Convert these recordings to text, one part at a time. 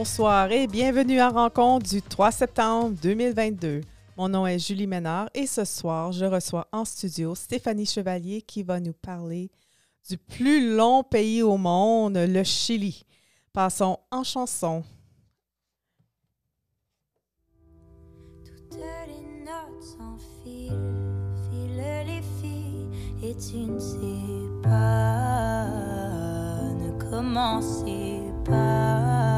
Bonsoir et bienvenue à Rencontre du 3 septembre 2022. Mon nom est Julie Ménard et ce soir, je reçois en studio Stéphanie Chevalier qui va nous parler du plus long pays au monde, le Chili. Passons en chanson. Toutes les notes s'enfilent, filent les filles, et tu ne sais pas, ne commencez pas.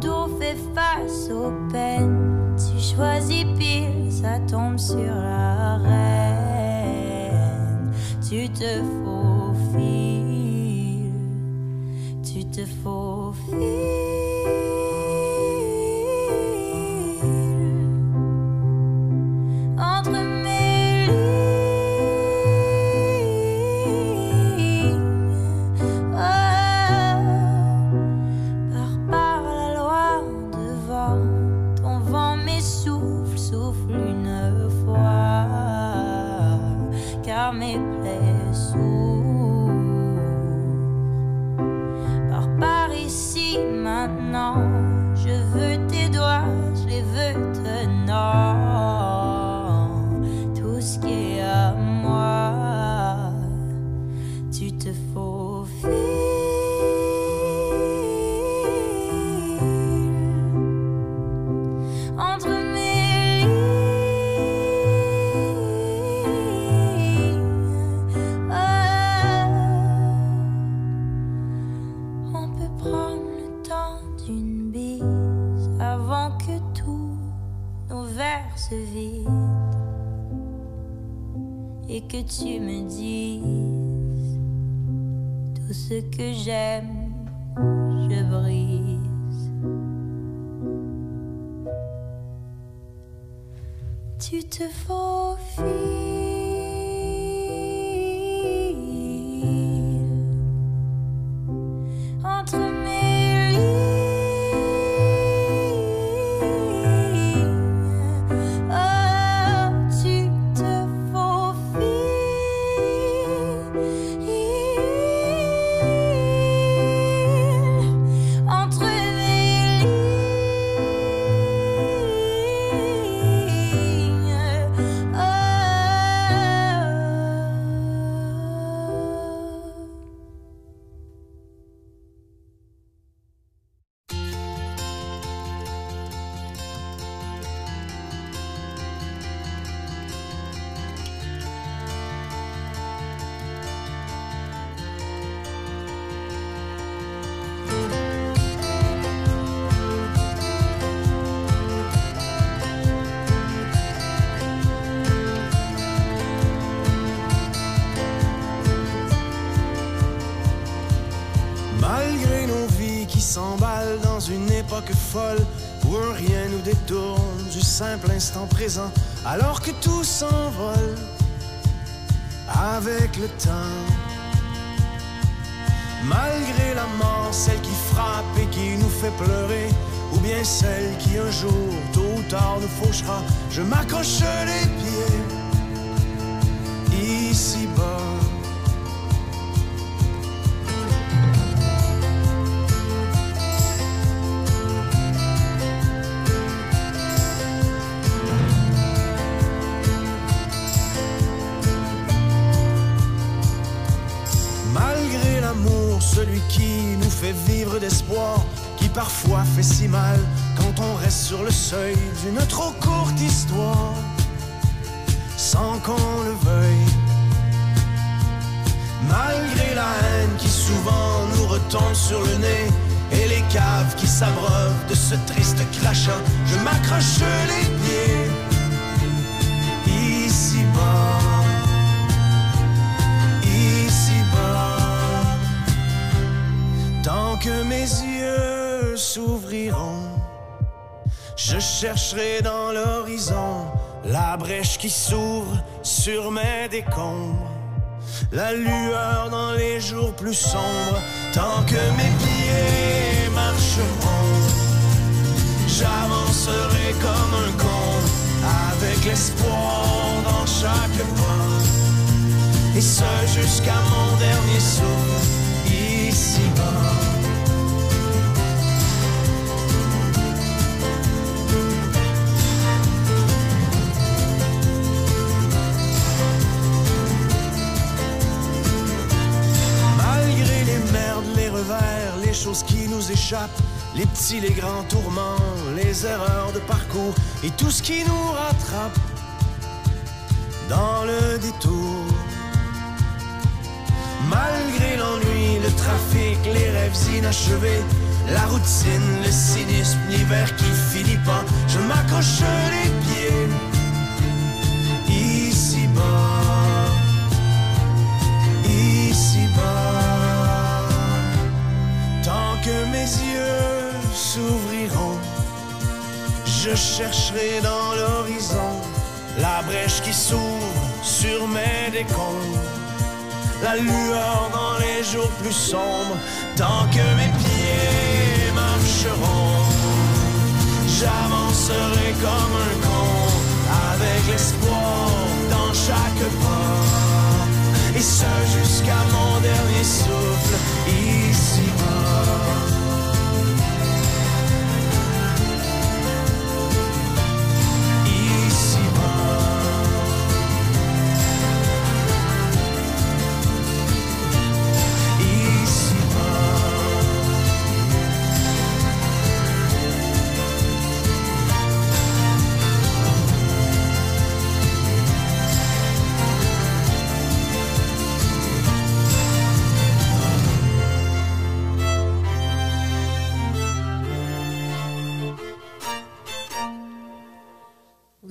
Dos fait face aux peines, tu choisis pile, ça tombe sur la reine. Tu te faufiles, tu te faufiles. Entre ici maintenant, tu me dises tout ce que j'aime, je brise. Tu te faufiles folle où rien nous détourne du simple instant présent, alors que tout s'envole avec le temps. Malgré la mort, celle qui frappe et qui nous fait pleurer, ou bien celle qui un jour, tôt ou tard, nous fauchera, je m'accroche les pieds sur le seuil d'une trop courte histoire, sans qu'on le veuille. Malgré la haine qui souvent nous retombe sur le nez, et les caves qui s'abreuvent de ce triste crachat, je m'accroche les pieds ici-bas. ici-bas. Tant que mes yeux s'ouvriront, je chercherai dans l'horizon la brèche qui s'ouvre sur mes décombres. La lueur dans les jours plus sombres, tant que mes pieds marcheront, j'avancerai comme un con, avec l'espoir dans chaque pas et ce jusqu'à mon dernier souffle échappe, les petits, les grands tourments, les erreurs de parcours et tout ce qui nous rattrape dans le détour. Malgré l'ennui, le trafic, les rêves inachevés, la routine, le cynisme, l'hiver qui finit pas, je m'accroche les pieds ici bas, ici bas. Que mes yeux s'ouvriront, je chercherai dans l'horizon la brèche qui s'ouvre sur mes décombres, la lueur dans les jours plus sombres, tant que mes pieds marcheront, j'avancerai comme un con, avec l'espoir dans chaque pas, et ce jusqu'à mon dernier souffle, ici-bas.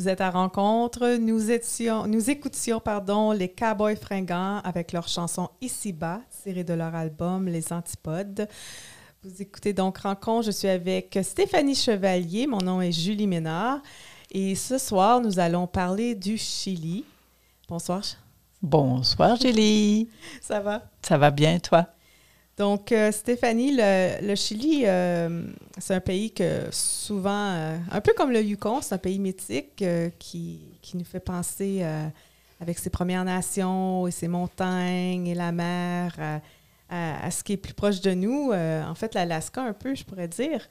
Vous êtes à rencontre. Nous, étions, nous écoutions pardon, les Cowboys fringants avec leur chanson Ici-bas, tirée de leur album Les Antipodes. Vous écoutez donc Rencontre. Je suis avec Stéphanie Chevalier. Mon nom est Julie Ménard. Et ce soir, nous allons parler du Chili. Bonsoir. Bonsoir, Julie. Ça va? Ça va bien, toi? Donc, euh, Stéphanie, le, le Chili, euh, c'est un pays que souvent, euh, un peu comme le Yukon, c'est un pays mythique qui, qui, nous fait penser avec ses Premières Nations et ses montagnes et la mer à, à, ce qui est plus proche de nous. en fait, l'Alaska, un peu, je pourrais dire.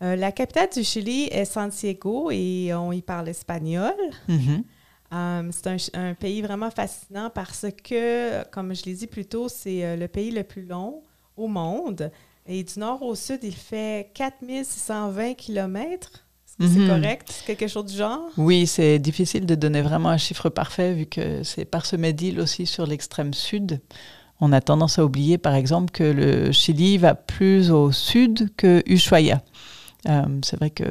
la capitale du Chili est Santiago et on y parle espagnol. Mm -hmm. Um, c'est un, un, pays vraiment fascinant parce que, comme je l'ai dit plus tôt, c'est le pays le plus long au monde. Et du nord au sud, il fait 4620 km. Est-ce que mm -hmm. c'est correct? Quelque chose du genre? Oui, c'est difficile de donner vraiment un chiffre parfait vu que c'est parsemé d'îles aussi sur l'extrême sud. On a tendance à oublier, par exemple, que le Chili va plus au sud que Ushuaia. Euh, c'est vrai que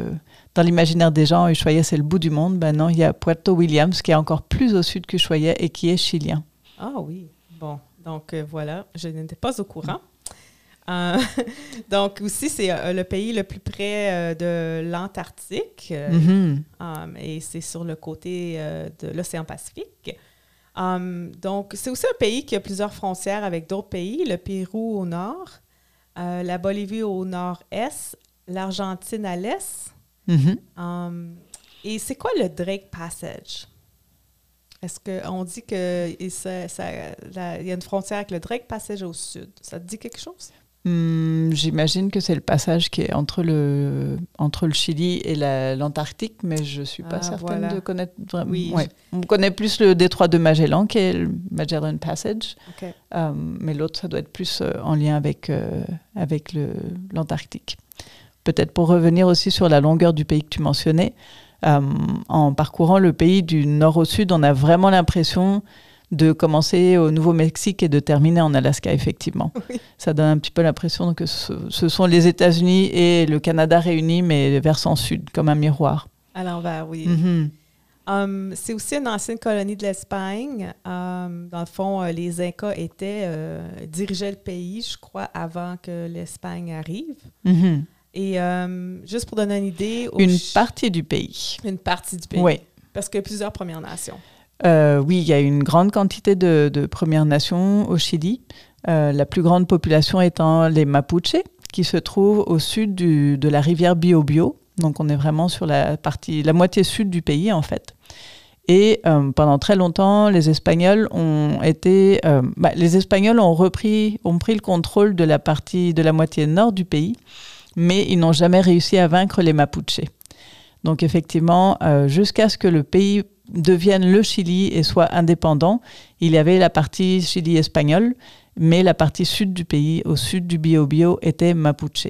dans l'imaginaire des gens, Ushuaia, c'est le bout du monde. Ben non, il y a Puerto Williams qui est encore plus au sud qu'Ushuaia et qui est chilien. Ah oui, bon. Donc euh, voilà, je n'étais pas au courant. Euh, donc aussi, c'est euh, le pays le plus près euh, de l'Antarctique mm -hmm. um, et c'est sur le côté de l'océan Pacifique. Um, donc, c'est aussi un pays qui a plusieurs frontières avec d'autres pays, le Pérou au nord, la Bolivie au nord-est, l'Argentine à l'est. Mm -hmm. um, et c'est quoi le Drake Passage? Est-ce qu'on dit qu'il y a une frontière avec le Drake Passage au sud? Ça te dit quelque chose? Hum, J'imagine que c'est le passage qui est entre le, entre le Chili et l'Antarctique, mais je ne suis pas Ah, certaine voilà. de connaître vraiment. Oui, ouais. On connaît plus le détroit de Magellan, qui est le Magellan Passage, euh, mais l'autre, ça doit être plus euh, en lien avec, euh, avec l'Antarctique. Peut-être pour revenir aussi sur la longueur du pays que tu mentionnais, euh, en parcourant le pays du nord au sud, on a vraiment l'impression de commencer au Nouveau-Mexique et de terminer en Alaska, effectivement. Oui. Ça donne un petit peu l'impression que ce, ce sont les États-Unis et le Canada réunis, mais versant sud, comme un miroir. À l'envers, oui. Mhm. Um, c'est aussi une ancienne colonie de l'Espagne. Um, dans le fond, euh, les Incas étaient, euh, dirigeaient le pays, je crois, avant que l'Espagne arrive. Mhm. Et um, juste pour donner une idée... Une partie du pays. Une partie du pays. Oui. Parce qu'il y a plusieurs Premières Nations. Euh, oui, il y a une grande quantité de, Premières Nations au Chili. Euh, la plus grande population étant les Mapuches, qui se trouvent au sud de la rivière Biobio. Donc, on est vraiment sur la partie, la moitié sud du pays, en fait. Et euh, pendant très longtemps, les Espagnols ont été, bah, les Espagnols ont repris, ont pris le contrôle de la partie de la moitié nord du pays, mais ils n'ont jamais réussi à vaincre les Mapuches. Donc effectivement, jusqu'à ce que le pays devienne le Chili et soit indépendant, il y avait la partie Chili espagnole, mais la partie sud du pays, au sud du Biobío, était Mapuche.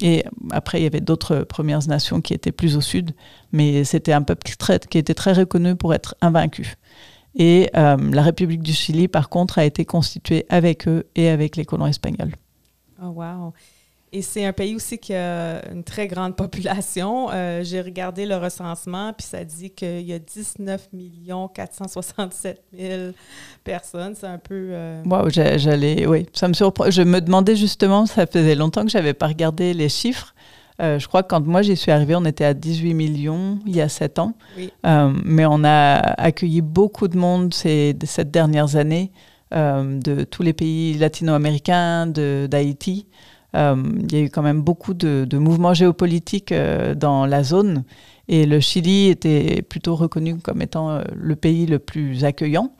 Et après, il y avait d'autres Premières Nations qui étaient plus au sud, mais c'était un peuple qui était très reconnu pour être invaincu. Et euh, la République du Chili, par contre, a été constituée avec eux et avec les colons espagnols. Oh, wow. Et c'est un pays aussi qui a une très grande population. Euh, j'ai regardé le recensement, puis ça dit qu'il y a 19 467 000 personnes. C'est un peu... Euh, wow, j'allais... Oui, ça me surprend. Je me demandais justement, ça faisait longtemps que je n'avais pas regardé les chiffres. Euh, je crois que quand moi j'y suis arrivée, on était à 18 millions il y a 7 ans. mais on a accueilli beaucoup de monde ces, ces dernières années, de tous les pays latino-américains, d'Haïti. Euh, il y a eu quand même beaucoup de, mouvements géopolitiques euh, dans la zone et le Chili était plutôt reconnu comme étant euh, le pays le plus accueillant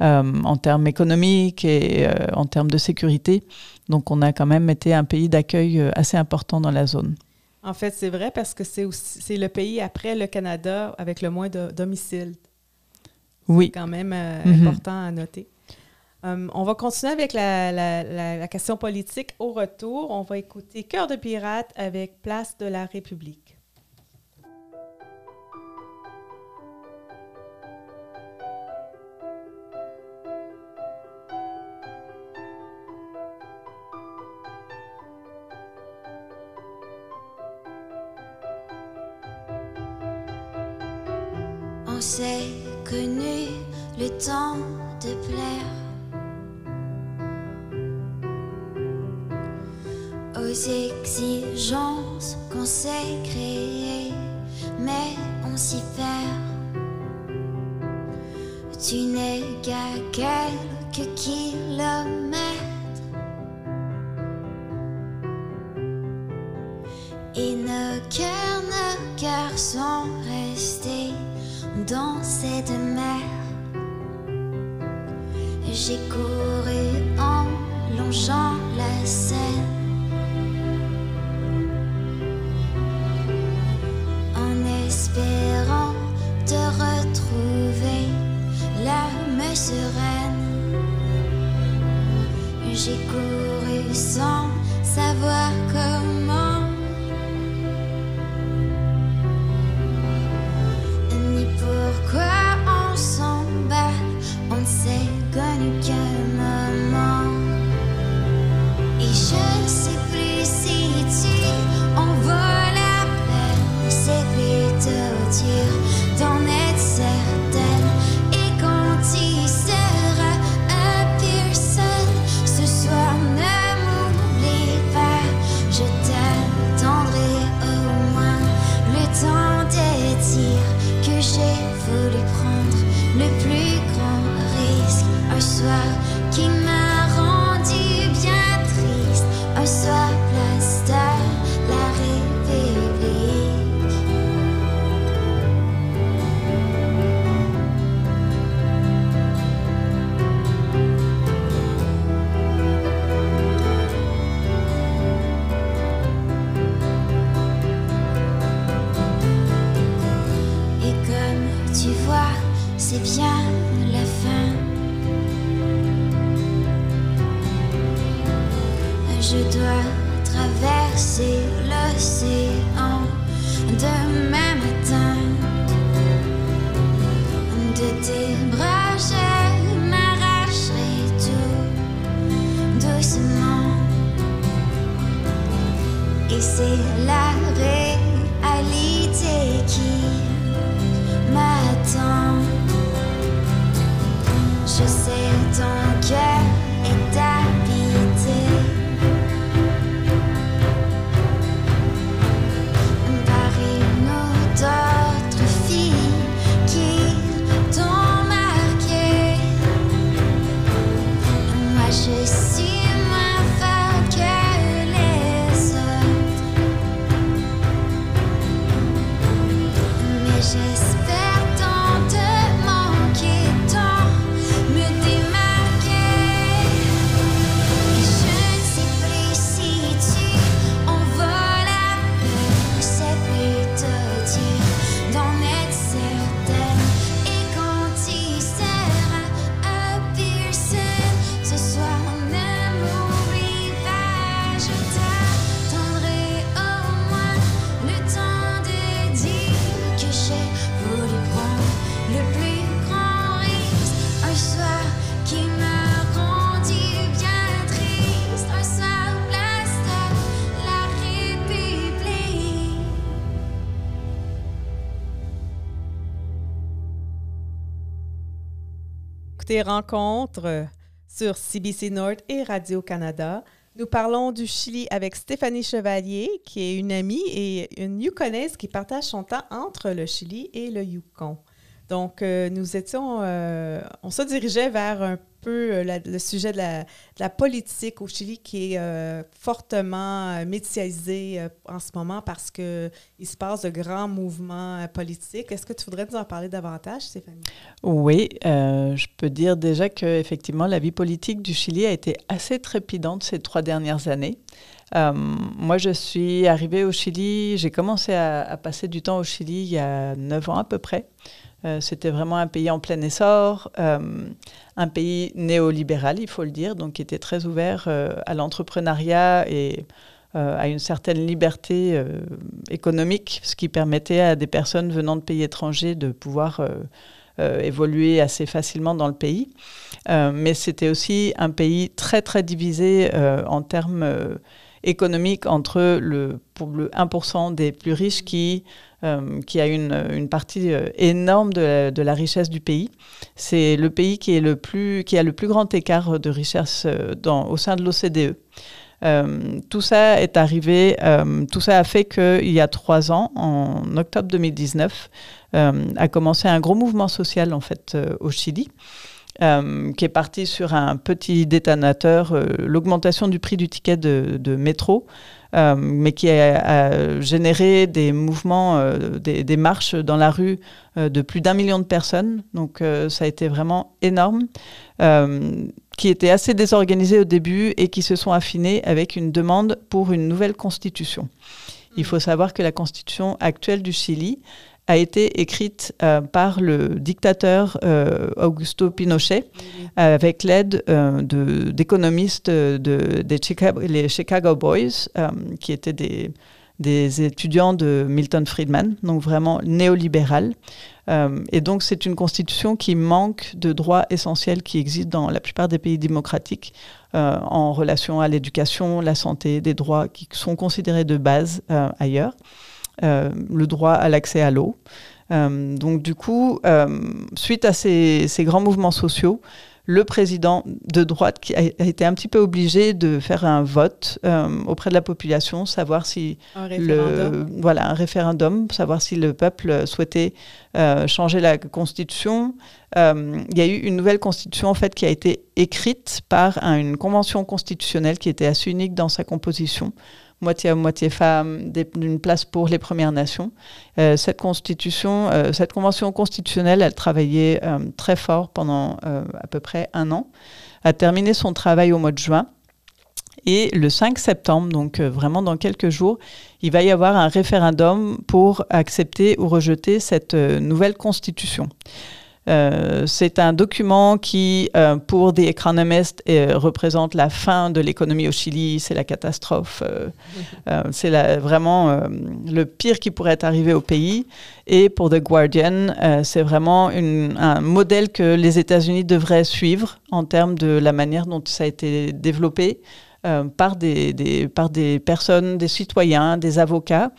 en termes économiques et en termes de sécurité. Donc on a quand même été un pays d'accueil assez important dans la zone. En fait, c'est vrai parce que c'est c'est le pays après le Canada avec le moins de domiciles. Oui. C'est quand même mhm. important à noter. Euh, on va continuer avec la, question politique. Au retour, on va écouter Cœur de pirate avec Place de la République. Moi je écoutez Rencontre sur CBC Nord et Radio-Canada. Nous parlons du Chili avec Stéphanie Chevalier, qui est une amie et une Yukonaise qui partage son temps entre le Chili et le Yukon. Donc, euh, nous étions, euh, on se dirigeait vers un euh, le sujet de la, politique au Chili qui est euh, fortement euh, médiatisé en ce moment parce qu'il se passe de grands mouvements politiques. Est-ce que tu voudrais nous en parler davantage, Stéphanie? Oui, je peux dire déjà que effectivement la vie politique du Chili a été assez trépidante ces trois dernières années. Euh, moi, je suis arrivée au Chili, j'ai commencé à, passer du temps au Chili il y a neuf ans à peu près. Euh, C'était vraiment un pays en plein essor, euh, un pays néolibéral, il faut le dire, donc qui était très ouvert à l'entrepreneuriat et à une certaine liberté économique, ce qui permettait à des personnes venant de pays étrangers de pouvoir évoluer assez facilement dans le pays. Mais c'était aussi un pays très très divisé en termes économiques entre le, pour le 1% des plus riches qui, euh, qui a une, une partie euh, énorme de la, de la richesse du pays. C'est le pays qui, est le plus, qui a le plus grand écart de richesse euh, dans, au sein de l'OCDE. Tout ça est arrivé, tout ça a fait qu'il y a trois ans, en octobre 2019, euh, a commencé un gros mouvement social en fait au Chili, euh, qui est parti sur un petit détonateur, euh, l'augmentation du prix du ticket de, de métro, euh, mais qui a, a généré des mouvements, des, des marches dans la rue de plus d'un million de personnes. Donc ça a été vraiment énorme. Qui étaient assez désorganisés au début et qui se sont affinés avec une demande pour une nouvelle constitution. Il faut savoir que la constitution actuelle du Chili a été écrite euh, par le dictateur euh, Augusto Pinochet euh, avec l'aide euh, de- d'économistes de, des Chicago, les Chicago Boys, qui étaient des, des étudiants de Milton Friedman, donc vraiment néolibéral. Et donc c'est une constitution qui manque de droits essentiels qui existent dans la plupart des pays démocratiques en relation à l'éducation, la santé, des droits qui sont considérés de base ailleurs. Euh, le droit à l'accès à l'eau. Euh, donc du coup, euh, suite à ces, ces grands mouvements sociaux, le président de droite qui a, été un petit peu obligé de faire un vote euh, auprès de la population, savoir si Un le, voilà, un référendum, savoir si le peuple souhaitait euh, changer la constitution. Euh, il y a eu une nouvelle constitution en fait qui a été écrite par un- une convention constitutionnelle qui était assez unique dans sa composition, moitié homme, moitié femme, des- une place pour les Premières Nations. Euh, cette constitution, euh, cette convention constitutionnelle, elle travaillait euh, très fort pendant à peu près un an, a terminé son travail au mois de juin. Et le 5 septembre, donc vraiment dans quelques jours, il va y avoir un référendum pour accepter ou rejeter cette nouvelle constitution. Euh, c'est un document qui, euh, pour The Economist, euh, représente la fin de l'économie au Chili. C'est la catastrophe. c'est vraiment le pire qui pourrait arriver au pays. Et pour The Guardian, c'est vraiment une- un modèle que les États-Unis devraient suivre en termes de la manière dont ça a été développé par, des, des- par des personnes, des citoyens, des avocats.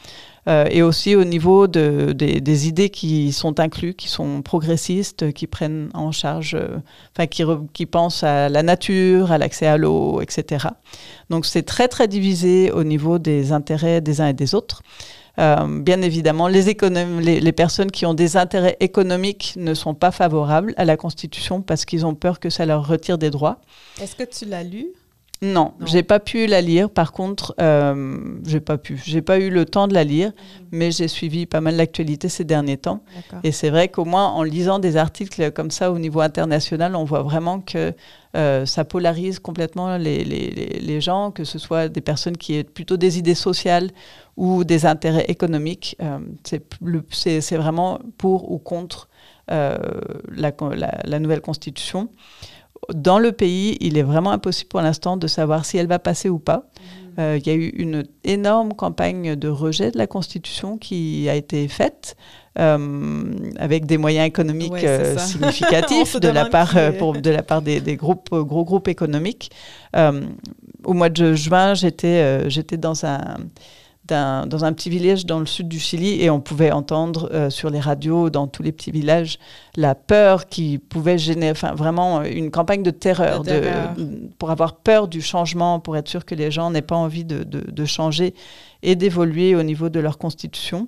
Euh, et aussi au niveau de, des, idées qui sont incluses, qui sont progressistes, qui prennent en charge, euh, qui, pensent à la nature, à l'accès à l'eau, etc. Donc c'est très très divisé au niveau des intérêts des uns et des autres. Euh, bien évidemment, les personnes qui ont des intérêts économiques ne sont pas favorables à la Constitution parce qu'ils ont peur que ça leur retire des droits. Est-ce que tu l'as lu? Non, Non. j'ai pas pu la lire. Par contre, euh, j'ai pas pu. J'ai pas eu le temps de la lire, mais j'ai suivi pas mal l'actualité ces derniers temps. Et c'est vrai qu'au moins en lisant des articles comme ça au niveau international, on voit vraiment que euh, ça polarise complètement les, les, les- les gens, que ce soit des personnes qui aient plutôt des idées sociales ou des intérêts économiques. Euh, c'est vraiment pour ou contre euh, la, la- la nouvelle constitution. Dans le pays, il est vraiment impossible pour l'instant de savoir si elle va passer ou pas. Euh, Il y a eu une énorme campagne de rejet de la Constitution qui a été faite euh, avec des moyens économiques Ouais, euh, significatifs de la part, qui est- pour, de la part des, des groupes, gros groupes économiques. Au mois de juin, j'étais j'étais dans un dans un petit village dans le sud du Chili et on pouvait entendre euh, sur les radios dans tous les petits villages la peur qui pouvait générer, enfin vraiment euh, une campagne de terreur, De terreur. de- pour avoir peur du changement, pour être sûr que les gens n'aient pas envie de- de changer et d'évoluer au niveau de leur constitution.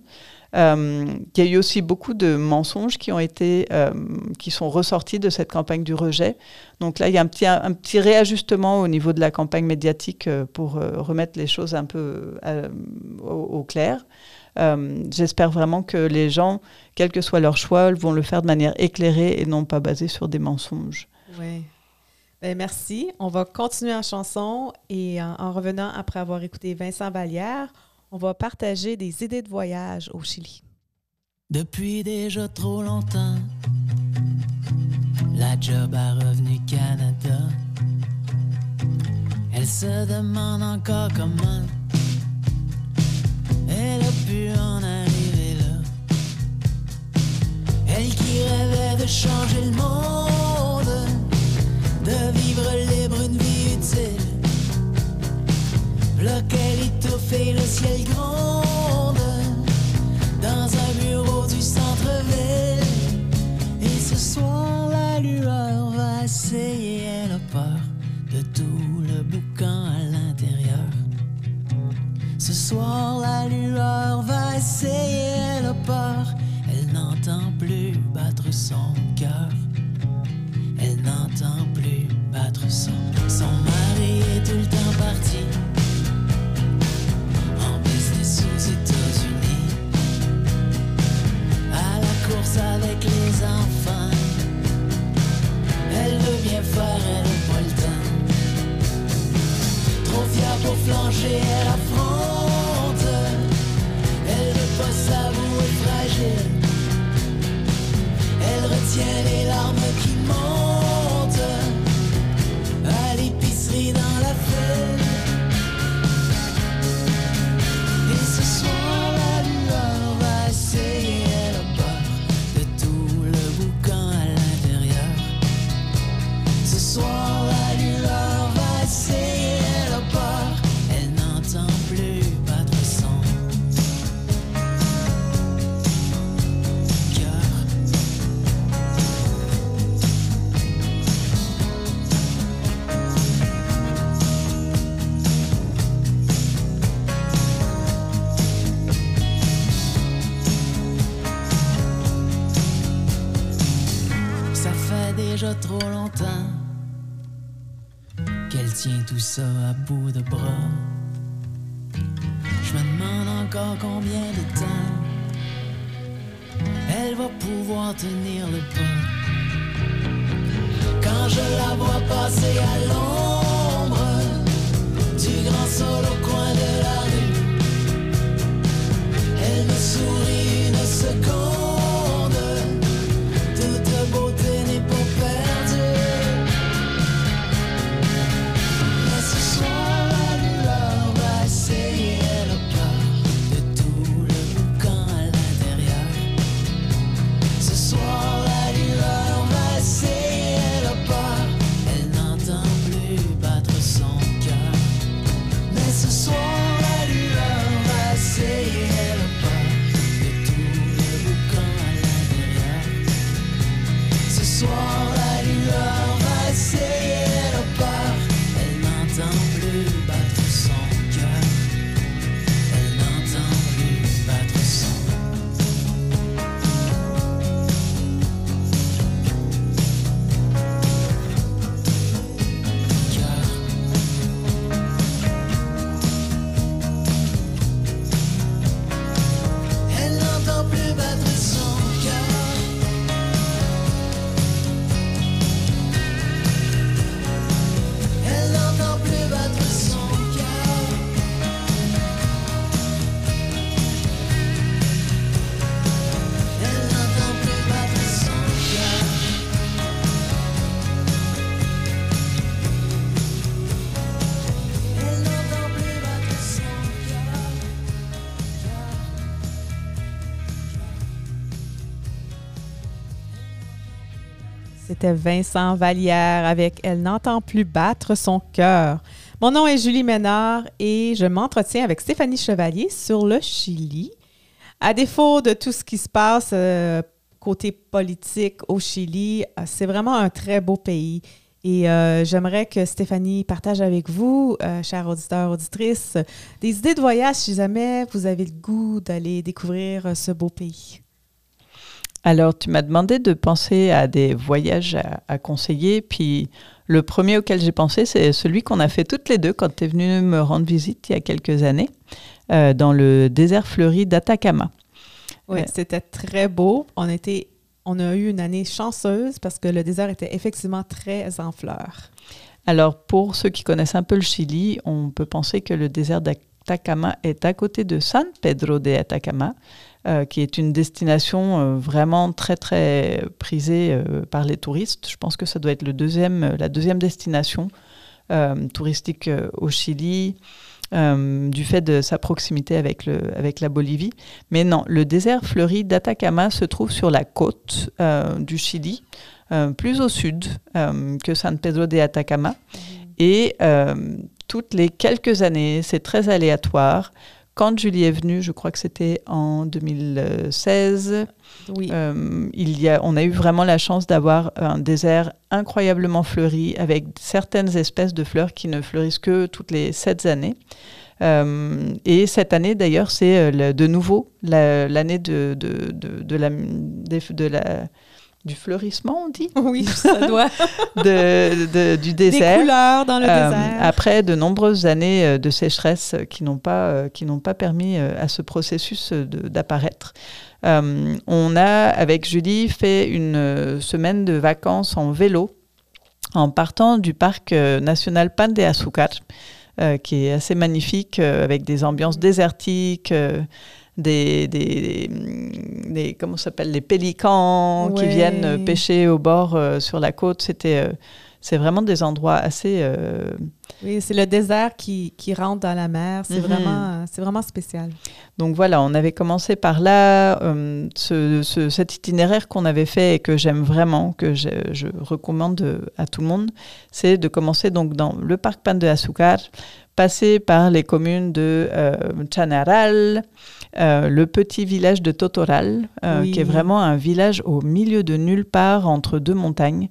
Euh, il y a eu aussi beaucoup de mensonges qui ont été, euh, qui sont ressortis de cette campagne du rejet. Donc là, il y a un petit, réajustement au niveau de la campagne médiatique euh, pour remettre les choses un peu au, clair. J'espère vraiment que les gens, quel que soit leur choix, vont le faire de manière éclairée et non pas basée sur des mensonges. Oui. Ben, merci. On va continuer en chanson et en, en revenant après avoir écouté Vincent Vallière, on va partager des idées de voyage au Chili. Depuis déjà trop longtemps, la job a revenu Canada. Elle se demande encore comment elle a pu en arriver là. Elle qui rêvait de changer le monde, de vivre libre une vie utile. Et le ciel gronde dans un bureau du centre-ville. Et ce soir, la lueur va essayer, elle a peur de tout le boucan à l'intérieur. Ce soir, la lueur va essayer, elle a peur, elle n'entend plus battre son cœur. Elle n'entend plus battre son. Son mari est tout le temps Trop fière pour flancher, elle affronte. Elle veut pas s'avouer fragile. Elle retient les larmes qui tout ça à bout de bras. Je me demande encore combien de temps elle va pouvoir tenir le pas. Quand je la vois passer à l'ombre du grand sol Vincent Vallière avec Elle n'entend plus battre son cœur. Mon nom est Julie Ménard et je m'entretiens avec Stéphanie Chevalier sur le Chili. À défaut de tout ce qui se passe euh, côté politique au Chili, euh, c'est vraiment un très beau pays. Et euh, j'aimerais que Stéphanie partage avec vous, euh, chers auditeurs, auditrices, des idées de voyage si jamais vous avez le goût d'aller découvrir ce beau pays. Alors, tu m'as demandé de penser à des voyages à, à conseiller. Puis, le premier auquel j'ai pensé, c'est celui qu'on a fait toutes les deux quand tu es venue me rendre visite il y a quelques années, euh, dans le désert fleuri d'Atacama. Oui, Ouais. c'était très beau. On, était, on a eu une année chanceuse parce que le désert était effectivement très en fleurs. Alors, pour ceux qui connaissent un peu le Chili, on peut penser que le désert d'Atacama est à côté de San Pedro de Atacama, euh, qui est une destination euh, vraiment très très prisée euh, par les touristes. Je pense que ça doit être le deuxième, la deuxième destination touristique au Chili. du fait de sa proximité avec, le, avec la Bolivie. Mais non, le désert fleuri d'Atacama se trouve sur la côte du Chili, plus au sud que San Pedro de Atacama. Et euh, toutes les quelques années, c'est très aléatoire. Quand Julie est venue, je crois que c'était en 2016, Oui. euh, il y a, on a eu vraiment la chance d'avoir un désert incroyablement fleuri avec certaines espèces de fleurs qui ne fleurissent que toutes les sept années. Euh, et cette année, d'ailleurs, c'est euh, de nouveau la- l'année de, de, de, de la, des- de la- du fleurissement, on dit, oui, ça doit. de, de- du Des désert. couleurs dans le Euh, désert. après de nombreuses années euh, de sécheresse qui n'ont pas, euh, qui n'ont pas permis à ce processus de- d'apparaître. Euh, on a, avec Julie, fait une semaine de vacances en vélo en partant du parc national Pan de Azúcar, euh, qui est assez magnifique, avec des ambiances désertiques, des, des, des- comment ça s'appelle, les pélicans qui viennent pêcher au bord euh, sur la côte. C'était, euh, c'est vraiment des endroits assez euh, Oui, c'est le désert qui, qui rentre dans la mer. C'est vraiment, euh, c'est vraiment spécial. Donc voilà, on avait commencé par là. euh, ce- ce- cet itinéraire qu'on avait fait et que j'aime vraiment, que je, je recommande à tout le monde, c'est de commencer donc dans le parc Pan de Azúcar, passer par les communes de euh, Chanaral, euh, le petit village de Totoral, Oui. qui est vraiment un village au milieu de nulle part entre deux montagnes.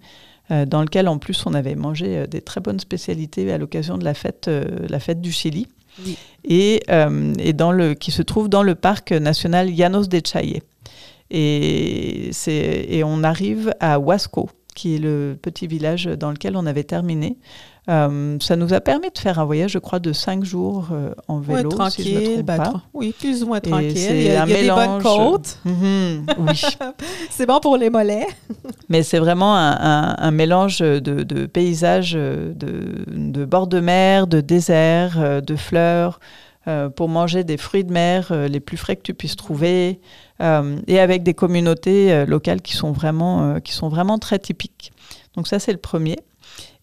Euh, dans lequel en plus on avait mangé euh, des très bonnes spécialités à l'occasion de la fête, euh, la fête du Chili Oui. et, et dans le, qui se trouve dans le parc national Llanos de Chaye. Et, et on arrive à Huasco, qui est le petit village dans lequel on avait terminé. Euh, ça nous a permis de faire un voyage, je crois, de cinq jours euh, en Ouais, vélo, tranquille. si je me trompe ben, pas. tra- oui, plus ou moins tranquille. c'est Il y a, un il y a des bonnes côtes. Mhm, oui, C'est bon pour les mollets. mais c'est vraiment un, un- un mélange de, de paysages, euh, de, de bords de mer, de désert, de fleurs, euh, pour manger des fruits de mer les plus frais que tu puisses trouver, et avec des communautés locales qui sont, vraiment, qui sont vraiment très typiques. Donc ça, c'est le premier.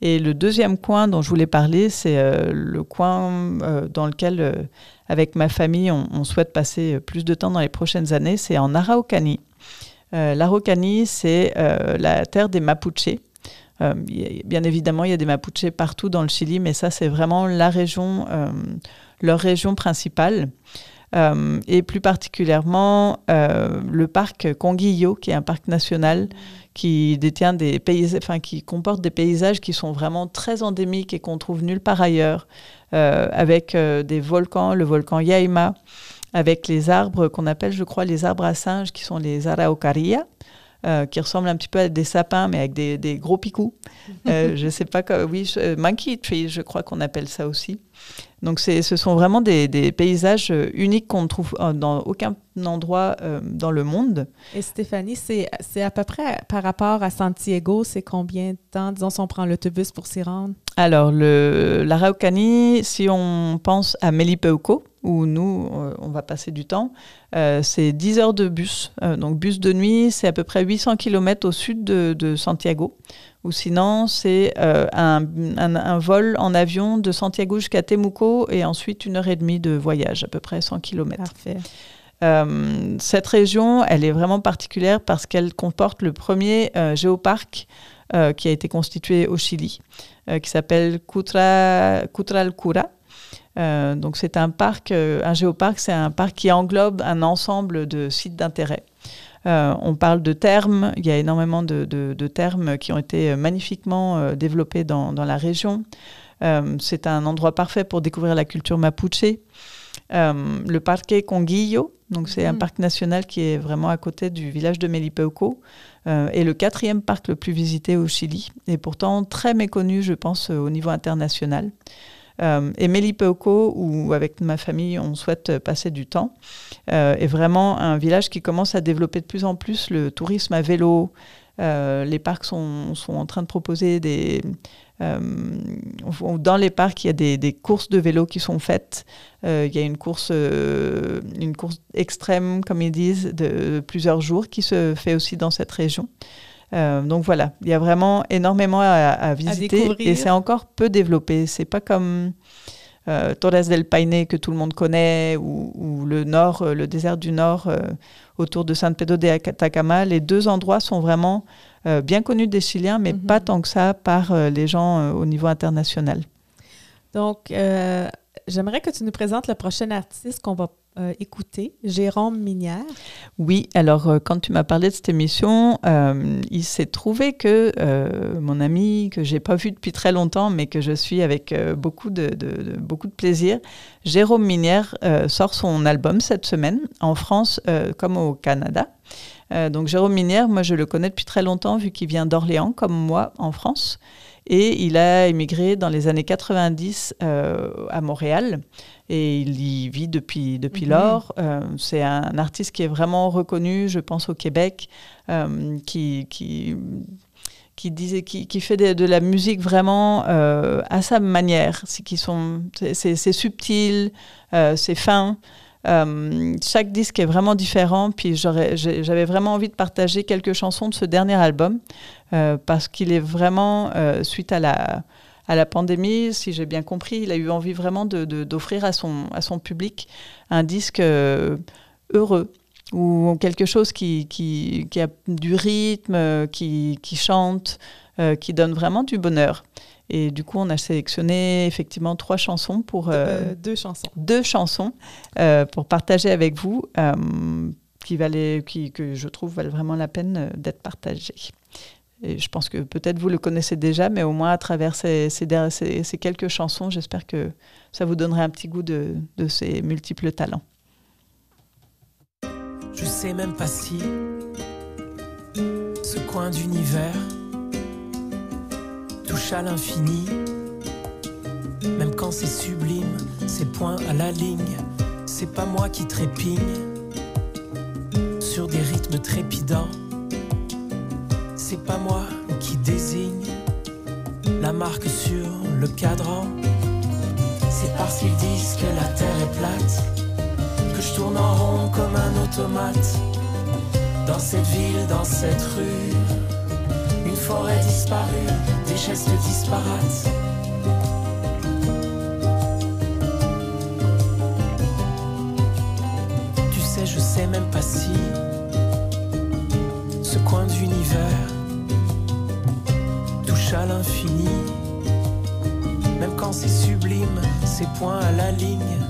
Et le deuxième coin dont je voulais parler, c'est euh, le coin euh, dans lequel, euh, avec ma famille, on, souhaite passer plus de temps dans les prochaines années, c'est en Araucanie. L'Araucanie, c'est la terre des Mapuches. Bien évidemment, il y a des Mapuches partout dans le Chili, mais ça, c'est vraiment leur région principale. Et plus particulièrement le parc Conguillo, qui est un parc national qui détient des paysages, enfin qui comporte des paysages qui sont vraiment très endémiques et qu'on trouve nulle part ailleurs, euh, avec euh, des volcans, le volcan Yaima, avec les arbres qu'on appelle, je crois, les arbres à singes, qui sont les araucaria, euh, qui ressemblent un petit peu à des sapins, mais avec des, des gros picous. Je sais pas, quoi, oui, monkey tree, je crois qu'on appelle ça aussi. Donc ce sont vraiment des, des paysages euh, uniques qu'on ne trouve euh, dans aucun endroit euh, dans le monde. Et Stéphanie, c'est à peu près par rapport à Santiago, c'est combien de temps, disons, si on prend l'autobus pour s'y rendre? Alors, l'Araucanie, si on pense à Melipeuco, où nous, euh, on va passer du temps, euh, c'est 10 heures de bus. Euh, donc, bus de nuit, c'est à peu près 800 km au sud de, de Santiago. Ou sinon, c'est euh, un, un- un vol en avion de Santiago jusqu'à Temuco et ensuite une heure et demie de voyage, à peu près 100 km. Parfait. Cette région, elle est vraiment particulière parce qu'elle comporte le premier géoparc qui a été constitué au Chili, qui s'appelle Cutra, Cutralcura. Euh, donc c'est un parc, euh, un géoparc, c'est un parc qui englobe un ensemble de sites d'intérêt. Euh, on parle de termes, il y a énormément de, de- de termes qui ont été magnifiquement développés dans, dans la région. Euh, c'est un endroit parfait pour découvrir la culture mapuche. Euh, le parque Conguillo, donc c'est un Mhm. parc national qui est vraiment à côté du village de Melipeuco, euh, est le quatrième parc le plus visité au Chili et pourtant très méconnu, je pense, au niveau international. Euh, et Melipeuco, où avec ma famille on souhaite passer du temps, euh, est vraiment un village qui commence à développer de plus en plus le tourisme à vélo. Euh, les parcs sont, sont en train de proposer des... dans les parcs, il y a des, des courses de vélo qui sont faites. Il y a une course, une course extrême, comme ils disent, de plusieurs jours qui se fait aussi dans cette région. Euh, donc voilà, il y a vraiment énormément à, à visiter et c'est encore peu développé. C'est pas comme euh, Torres del Paine que tout le monde connaît ou, ou le nord, euh, le désert du nord autour de San Pedro de Atacama. Les deux endroits sont vraiment bien connus des Chiliens, mais Mhm. pas tant que ça par les gens au niveau international. Donc, j'aimerais que tu nous présentes le prochain artiste qu'on va euh, écouter, Jérôme Minière. Oui, alors euh, quand tu m'as parlé de cette émission, euh, il s'est trouvé que euh, mon ami, que j'ai pas vu depuis très longtemps, mais que je suis avec beaucoup, de, beaucoup de plaisir, Jérôme Minière sort son album cette semaine, en France comme au Canada. Donc Jérôme Minière, moi je le connais depuis très longtemps, vu qu'il vient d'Orléans, comme moi, en France. Et il a émigré dans les années 90 euh, à Montréal. Et il y vit depuis, depuis Mhm. lors. Euh, c'est un artiste qui est vraiment reconnu, je pense, au Québec, euh, qui, qui, qui, disait, qui, qui fait de, de la musique vraiment à sa manière. C'est, qui sont, c'est, subtil, c'est fin. Euh, chaque disque est vraiment différent. Puis j'avais vraiment envie de partager quelques chansons de ce dernier album euh, parce qu'il est vraiment, euh, suite à la, à la pandémie, si j'ai bien compris, il a eu envie vraiment de, de- d'offrir à son, à son public un disque heureux ou quelque chose qui, qui, qui a du rythme, qui, qui chante, qui donne vraiment du bonheur. Et du coup, on a sélectionné effectivement trois chansons pour euh, Euh, deux chansons. deux chansons euh, pour partager avec vous, euh, qui valaient, qui, que je trouve valent vraiment la peine euh, d'être partagées. Et je pense que peut-être vous le connaissez déjà, mais au moins à travers ces, ces, der- ces- ces quelques chansons, j'espère que ça vous donnerait un petit goût de, de ces multiples talents. Je sais même pas si ce coin d'univers touche à l'infini. Même quand c'est sublime, c'est point à la ligne. C'est pas moi qui trépigne sur des rythmes trépidants. C'est pas moi qui désigne la marque sur le cadran. C'est parce qu'ils disent que la terre est plate que je tourne en rond comme un automate. Dans cette ville, dans cette rue, forêt disparue, des gestes disparates. Tu sais, je sais même pas si ce coin d'univers touche à l'infini. Même quand c'est sublime, c'est point à la ligne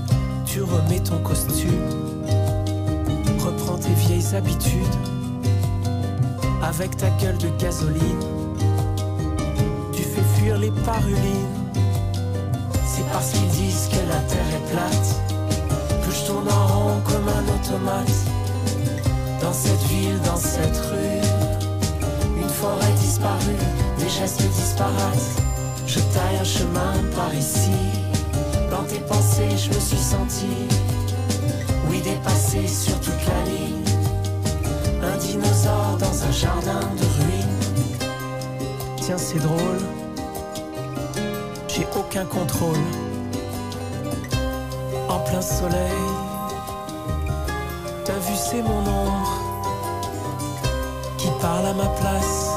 tu remets ton costume, reprends tes vieilles habitudes, avec ta gueule de gasoline, tu fais fuir les parulines. C'est parce qu'ils disent que la terre est plate, que je tourne en rond comme un automate, dans cette ville, dans cette rue, une forêt disparue, des gestes disparates, je taille un chemin par ici. Dans tes pensées, je me suis senti, oui, dépassé sur toute la jardin de ruines. Tiens, c'est drôle, j'ai aucun contrôle. En plein soleil, t'as vu, c'est mon ombre qui parle à ma place.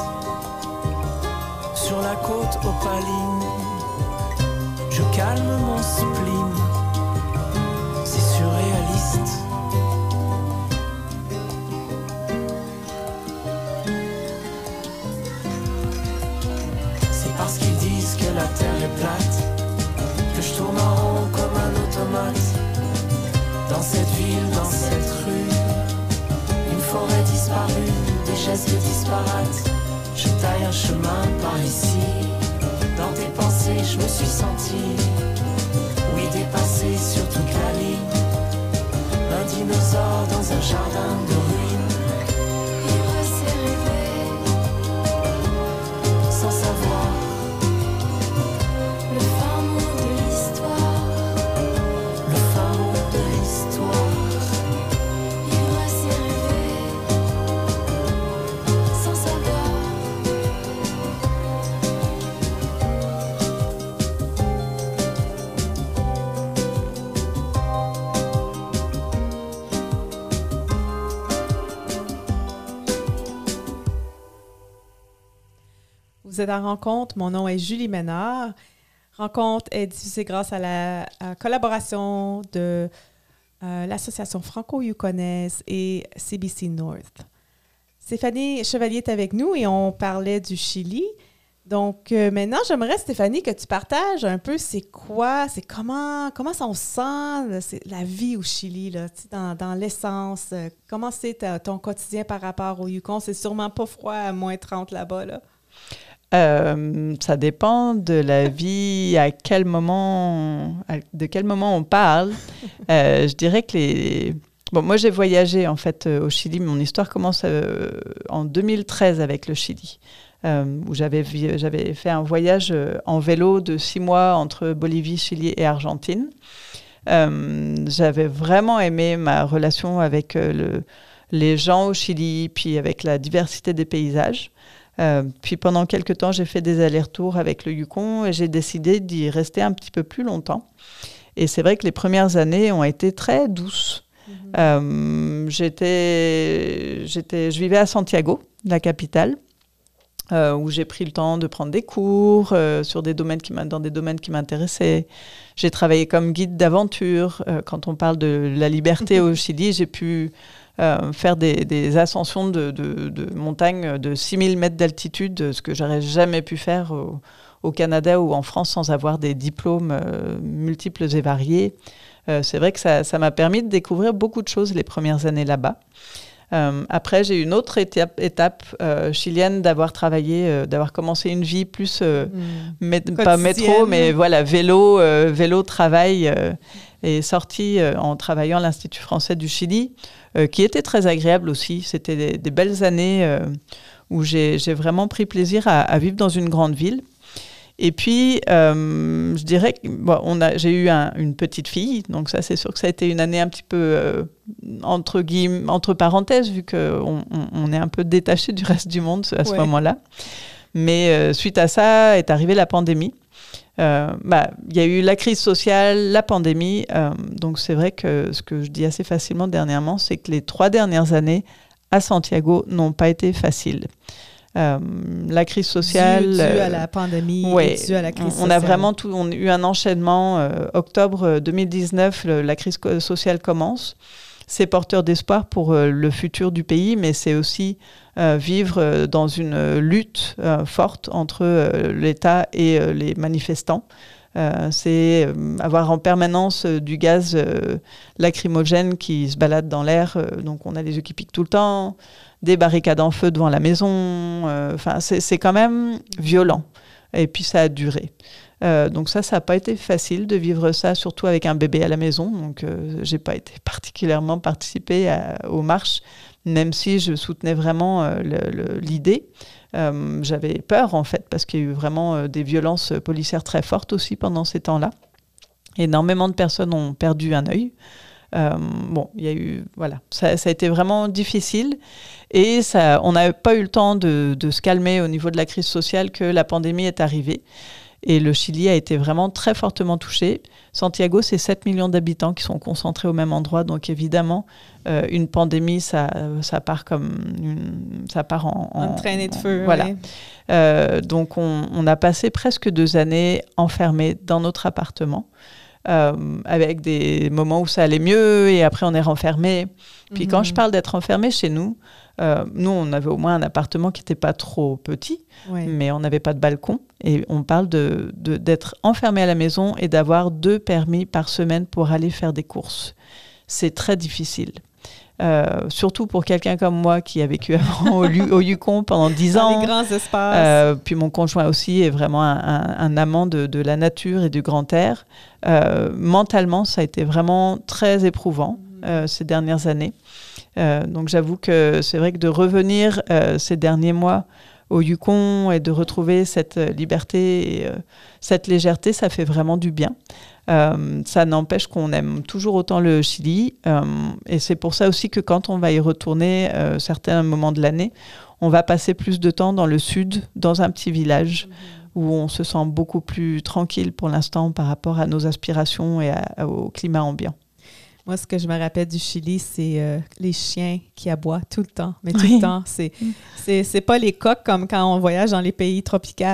Sur la côte opaline. Je calme mon spleen, Dans cette ville, dans cette rue, une forêt disparue, des gestes disparates. Je taille un chemin par ici. Dans tes pensées, je me suis senti, oui, dépassé sur toute la ligne. Un dinosaure dans un jardin de Vous êtes Rencontre. Mon nom est Julie Ménard. Rencontre est diffusée grâce à la collaboration de euh, l'Association franco-yukonaise et CBC North. Stéphanie Chevalier est avec nous et on parlait du Chili. Donc euh, maintenant, j'aimerais, Stéphanie, que tu partages un peu c'est quoi, c'est comment, comment on sent la vie au Chili, là, dans, l'essence. euh, comment c'est ton quotidien par rapport au Yukon? C'est sûrement pas froid à moins 30 là-bas. Là. Euh, ça dépend de la vie, à quel moment, de quel moment on parle. Euh, je dirais que les. Bon, moi j'ai voyagé en fait euh, au Chili. Mon histoire commence en 2013 avec le Chili, où j'avais fait un voyage en vélo de six mois entre Bolivie, Chili et Argentine. J'avais vraiment aimé ma relation avec le, les gens au Chili, puis avec la diversité des paysages. Euh, puis pendant quelques temps, j'ai fait des allers-retours avec le Yukon et j'ai décidé d'y rester un petit peu plus longtemps. Et c'est vrai que les premières années ont été très douces. Euh, j'étais, j'étais, je vivais à Santiago, la capitale, euh, où j'ai pris le temps de prendre des cours euh, sur des domaines qui dans des domaines qui m'intéressaient. J'ai travaillé comme guide d'aventure. Euh, quand on parle de la liberté au Chili, j'ai pu euh, faire des, des ascensions de, de, de montagnes de 6000 mètres d'altitude, ce que j'aurais jamais pu faire au, au Canada ou en France sans avoir des diplômes euh, multiples et variés. Euh, c'est vrai que ça m'a permis de découvrir beaucoup de choses les premières années là-bas. Euh, après, j'ai eu une autre étape, étape euh, chilienne d'avoir travaillé, euh, d'avoir commencé une vie plus mét- pas métro, mais voilà, vélo, vélo, travail, et sorti en travaillant à l'Institut français du Chili, qui était très agréable aussi. C'était des, des belles années euh, où j'ai vraiment pris plaisir à, à vivre dans une grande ville. Et puis, euh, je dirais que bon, j'ai eu un- une petite fille, donc ça, c'est sûr que ça a été une année un petit peu euh, entre guillemets, entre parenthèses, vu qu'on on, on est un peu détaché du reste du monde à ce Ouais. moment-là. Mais euh, suite à ça est arrivée la pandémie. Euh, bah, Il y a eu la crise sociale, la pandémie. euh, donc c'est vrai que ce que je dis assez facilement dernièrement, c'est que les trois dernières années à Santiago n'ont pas été faciles. Euh, la crise sociale. Dû, dû à euh, la pandémie, Ouais, et dû à la crise on, on a vraiment tout, on a eu un enchaînement. octobre euh, 2019, le- la crise sociale commence. C'est porteur d'espoir pour le futur du pays, mais c'est aussi vivre euh, dans une euh, lutte euh, forte entre euh, l'État et euh, les manifestants. Euh, c'est euh, avoir en permanence euh, du gaz euh, lacrymogène qui se balade dans l'air. euh, donc on a les yeux qui piquent tout le temps, des barricades en feu devant la maison. euh, Enfin, c'est quand même violent. Et puis ça a duré. Euh, donc ça, ça n'a pas été facile de vivre ça, surtout avec un bébé à la maison. Donc euh, j'ai pas été particulièrement participé à- aux marches, même si je soutenais vraiment euh, l'idée. Euh, J'avais peur en fait parce qu'il y a eu vraiment euh, des violences policières très fortes aussi pendant ces temps-là. Énormément de personnes ont perdu un œil. Bon, il y a eu voilà, ça, a été vraiment difficile et on n'a pas eu le temps de se calmer au niveau de la crise sociale que la pandémie est arrivée. Et le Chili a été vraiment très fortement touché. Santiago, c'est 7 millions d'habitants qui sont concentrés au même endroit. Donc évidemment, euh, une pandémie, ça, ça part comme une- ça part en, En traînée de en- feu. Voilà. ouais. Euh, donc on, on a passé presque deux années enfermés dans notre appartement. euh, avec des moments où ça allait mieux et après on est renfermé. Puis quand je Mhm. parle d'être enfermé chez nous, euh, nous on avait au moins un appartement qui n'était pas trop petit, Ouais. mais on n'avait pas de balcon. Et on parle de- d'être enfermé à la maison et d'avoir deux permis par semaine pour aller faire des courses. C'est très difficile. Euh, surtout pour quelqu'un comme moi qui a vécu avant au, au Yukon pendant 10 Dans ans. les grands espaces. Euh, puis mon conjoint aussi est vraiment un, un- un amant de, de la nature et du grand air. Euh, mentalement, ça a été vraiment très éprouvant euh, ces dernières années. Euh, donc j'avoue que c'est vrai que de revenir euh, ces derniers mois au Yukon et de retrouver cette euh, liberté et cette légèreté, ça fait vraiment du bien. Ça n'empêche qu'on aime toujours autant le Chili. et c'est pour ça aussi que quand on va y retourner certains moments de l'année, on va passer plus de temps dans le sud, dans un petit village, où on se sent beaucoup plus tranquille pour l'instant par rapport à nos aspirations et au climat ambiant. Moi, ce que je me rappelle du Chili, c'est euh, les chiens qui aboient tout le temps. Mais tout Oui. le temps. C'est, c'est, c'est pas les coqs comme quand on voyage dans les pays tropicaux.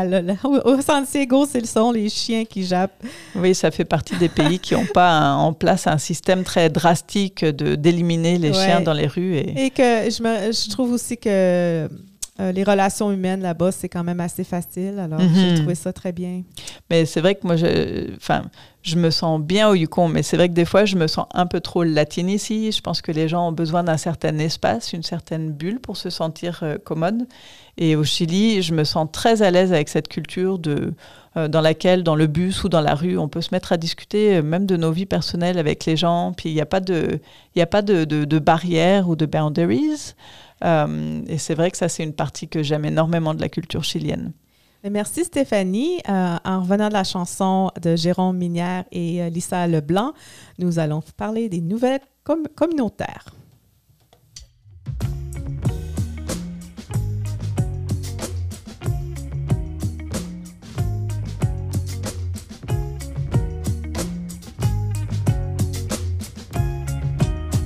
Au, au Santiago, c'est le son, les chiens qui jappent. Oui, ça fait partie des pays qui n'ont pas un- en place un système très drastique de d'éliminer les Ouais. chiens dans les rues. Et... Et que je, me, je trouve aussi que euh, les relations humaines là-bas, c'est quand même assez facile. Alors, j'ai Mhm. trouvé ça très bien. Mais c'est vrai que moi, je, enfin, je me sens bien au Yukon, mais c'est vrai que des fois, je me sens un peu trop latine ici. Je pense que les gens ont besoin d'un certain espace, une certaine bulle pour se sentir euh, commode. Et au Chili, je me sens très à l'aise avec cette culture de, euh, dans laquelle, dans le bus ou dans la rue, on peut se mettre à discuter même de nos vies personnelles avec les gens. Puis il n'y a pas de, y a pas de, de, de barrières ou de boundaries. Euh, et c'est vrai que ça, c'est une partie que j'aime énormément de la culture chilienne. Merci Stéphanie. Euh, en revenant de la chanson de Jérôme Minière et euh, Lisa Leblanc, nous allons parler des nouvelles com- communautaires.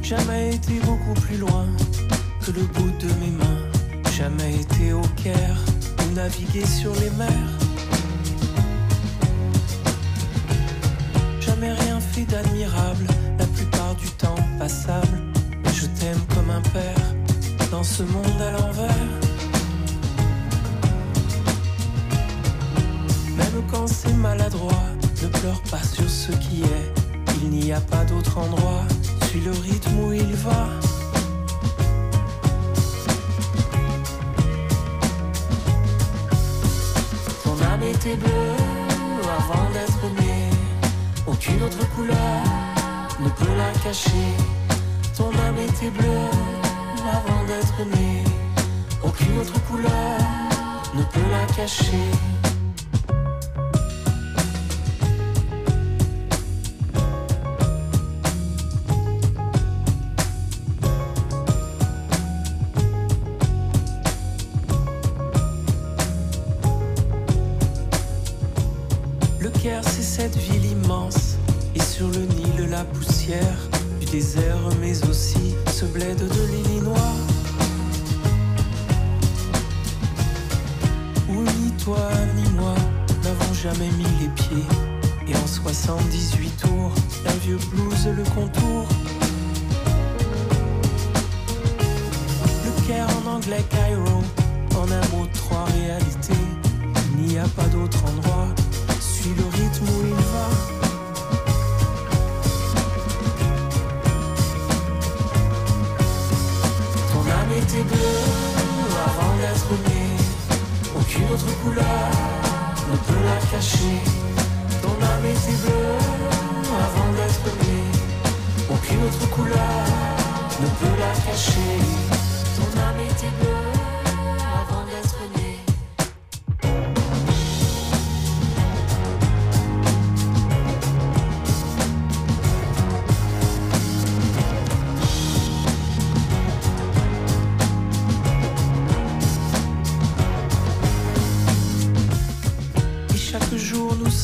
Jamais été beaucoup plus loin Jamais été au Caire ou navigué sur les mers. Jamais rien fait d'admirable, la plupart du temps passable. Je t'aime comme un père dans ce monde à l'envers. Même quand c'est maladroit, ne pleure pas sur ce qui est. Il n'y a pas d'autre endroit, suis le rythme où il va. Âme était bleue avant d'être née. Aucune autre couleur ne peut la cacher. Ton âme était bleue avant d'être née. Aucune autre couleur ne peut la cacher.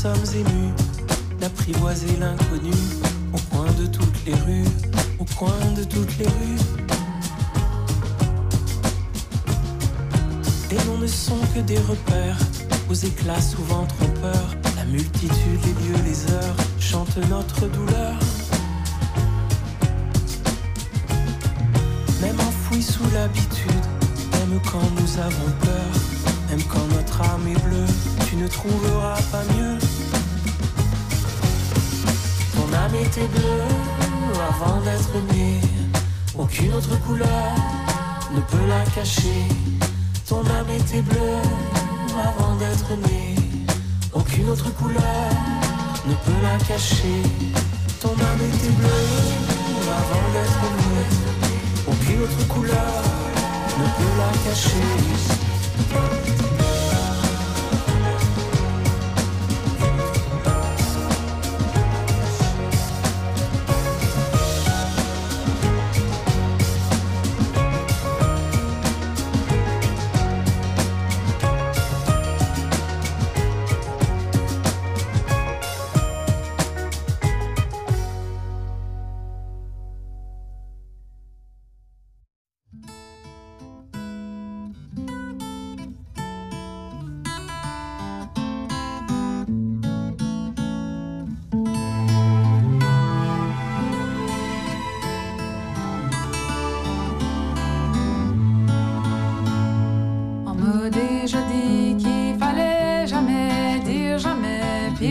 Sommes émus d'apprivoiser l'inconnu au coin de toutes les rues, au coin de toutes les rues. Les noms ne sont que des repères, aux éclats souvent trompeurs. La multitude, les lieux, les heures chantent notre douleur. Même enfoui sous l'habitude, même quand nous avons peur, même quand âme est bleue, tu ne trouveras pas mieux. Ton âme était bleue avant d'être née, aucune autre couleur ne peut la cacher. Ton âme était bleue avant d'être née, aucune autre couleur ne peut la cacher. Ton âme était bleue avant d'être née, aucune autre couleur ne peut la cacher.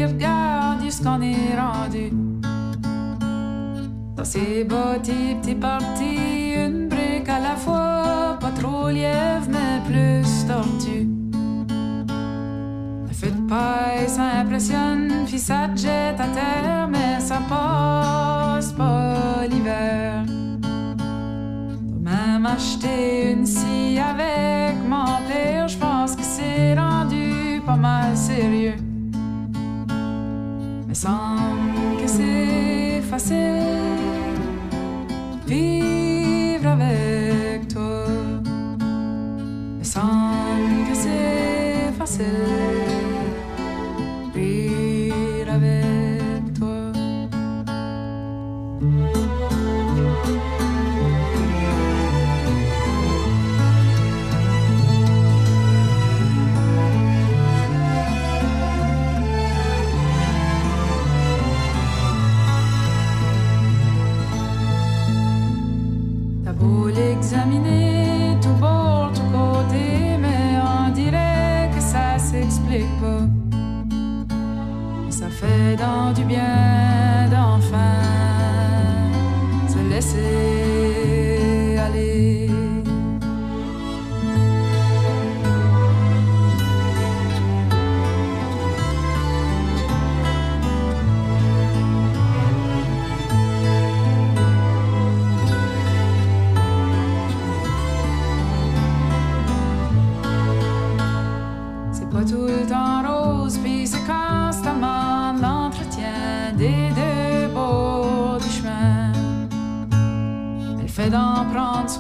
Regarde ce qu'on est rendu. Dans ces bâtis, petits partis, une brique à la fois, pas trop lièvre, mais plus tortue. Le feu de paille, ça impressionne, puis ça te jette à terre, mais ça passe pas l'hiver. Même acheter une scie avec mon père, je pense que c'est rendu pas mal sérieux. Semble que c'est facile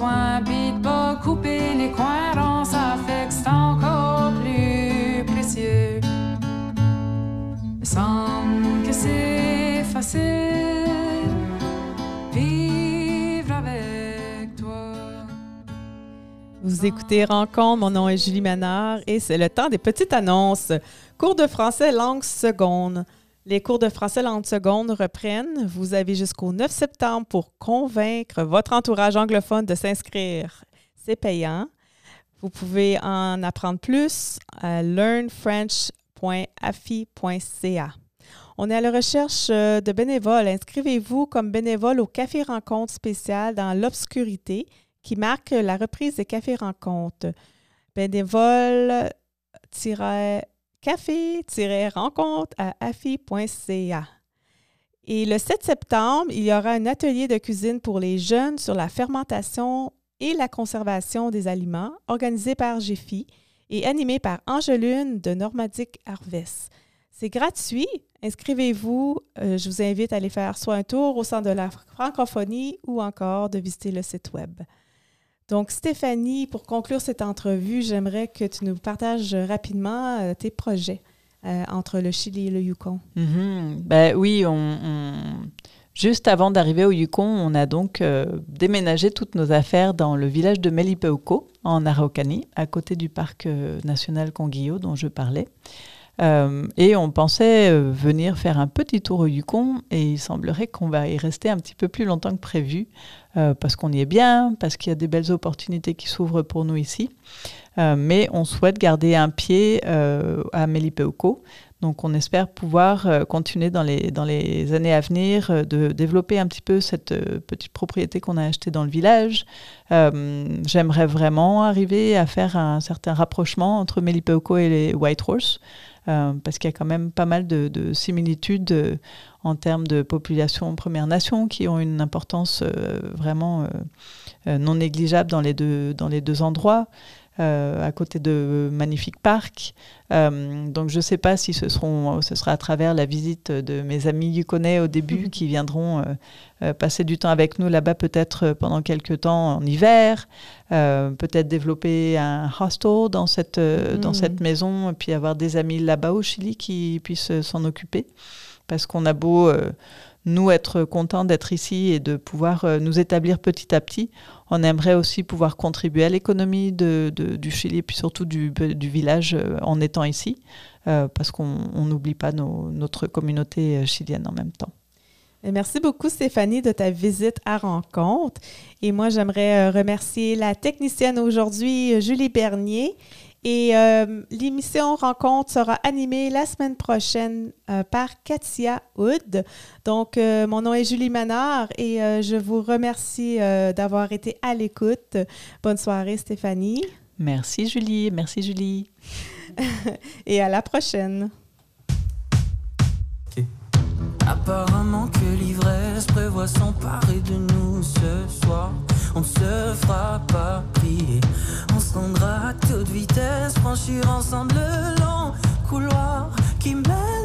soin, pas couper les coins ronds, ça fait que c'est encore plus précieux. Me semble que c'est facile vivre avec toi. Vous écoutez Rencontre, mon nom est Julie Ménard et c'est le temps des petites annonces. Cours de français langue seconde. Les cours de français langue seconde reprennent. Vous avez jusqu'au 9 septembre pour convaincre votre entourage anglophone de s'inscrire. C'est payant. Vous pouvez en apprendre plus à learnfrench.afi.ca. On est à la recherche euh, de bénévoles. Inscrivez-vous comme bénévole au Café Rencontre spécial dans l'obscurité qui marque la reprise des cafés rencontres. Bénévole-café-rencontre à afi.ca. Et le 7 septembre, il y aura un atelier de cuisine pour les jeunes sur la fermentation et la conservation des aliments organisé par GEFI et animé par Angeline de Normadic Harvest. C'est gratuit. Inscrivez-vous. Euh, je vous invite à aller faire soit un tour au Centre de la francophonie ou encore de visiter le site Web. Donc, Stéphanie, pour conclure cette entrevue, j'aimerais que tu nous partages rapidement euh, tes projets euh, entre le Chili et le Yukon. Mhm. Ben oui, juste avant d'arriver au Yukon, on a donc euh, déménagé toutes nos affaires dans le village de Melipeuco, en Araucanie, à côté du parc national Conguillo dont je parlais. Euh, et on pensait euh, venir faire un petit tour au Yukon et il semblerait qu'on va y rester un petit peu plus longtemps que prévu euh, parce qu'on y est bien, parce qu'il y a des belles opportunités qui s'ouvrent pour nous ici. Mais on souhaite garder un pied à Melipeuco. Donc on espère pouvoir continuer dans les, dans les années à venir de développer un petit peu cette petite propriété qu'on a achetée dans le village. J'aimerais vraiment arriver à faire un certain rapprochement entre Melipeuco et les Whitehorse. Euh, parce qu'il y a quand même pas mal de, de similitudes euh, en termes de population Première Nation qui ont une importance euh, vraiment non négligeable dans les deux endroits. Euh, à côté de magnifiques parcs. Euh, donc je ne sais pas si ce, seront, ce sera à travers la visite de mes amis yukonais au début qui viendront euh, passer du temps avec nous là-bas peut-être pendant quelques temps en hiver, peut-être développer un hostel dans cette, euh, dans Mm. cette maison et puis avoir des amis là-bas au Chili qui puissent s'en occuper. Parce qu'on a beau, euh, nous, être contents d'être ici et de pouvoir euh, nous établir petit à petit, on aimerait aussi pouvoir contribuer à l'économie de, du Chili et puis surtout du, du village euh, en étant ici, euh, parce qu'on on n'oublie pas notre communauté chilienne en même temps. Merci beaucoup, Stéphanie, de ta visite à Rencontre. Et moi, j'aimerais remercier la technicienne aujourd'hui, Julie Bernier. Et euh, l'émission Rencontre sera animée la semaine prochaine euh, par Katia Hood. Donc, euh, mon nom est Julie Manard et euh, je vous remercie euh, d'avoir été à l'écoute. Bonne soirée, Stéphanie. Merci Julie, merci Julie. Et à la prochaine. Apparemment que l'ivresse prévoit s'emparer de nous ce soir. On se fera pas prier. On se rendra à toute vitesse, franchir ensemble le long couloir qui mène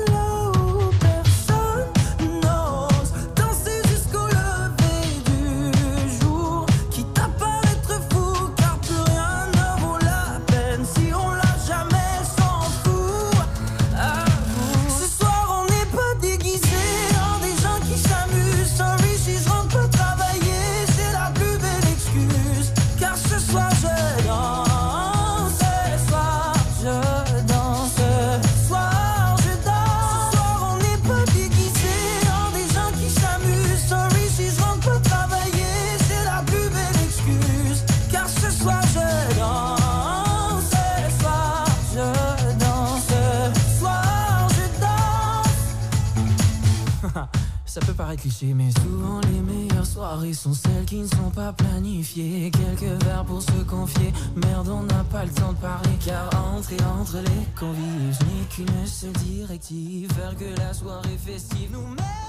mais souvent les meilleures soirées sont celles qui ne sont pas planifiées. Quelques verres pour se confier, merde, on n'a pas le temps de parler. Car entrer entre les convives, je n'ai qu'une seule directive faire que la soirée festive nous mène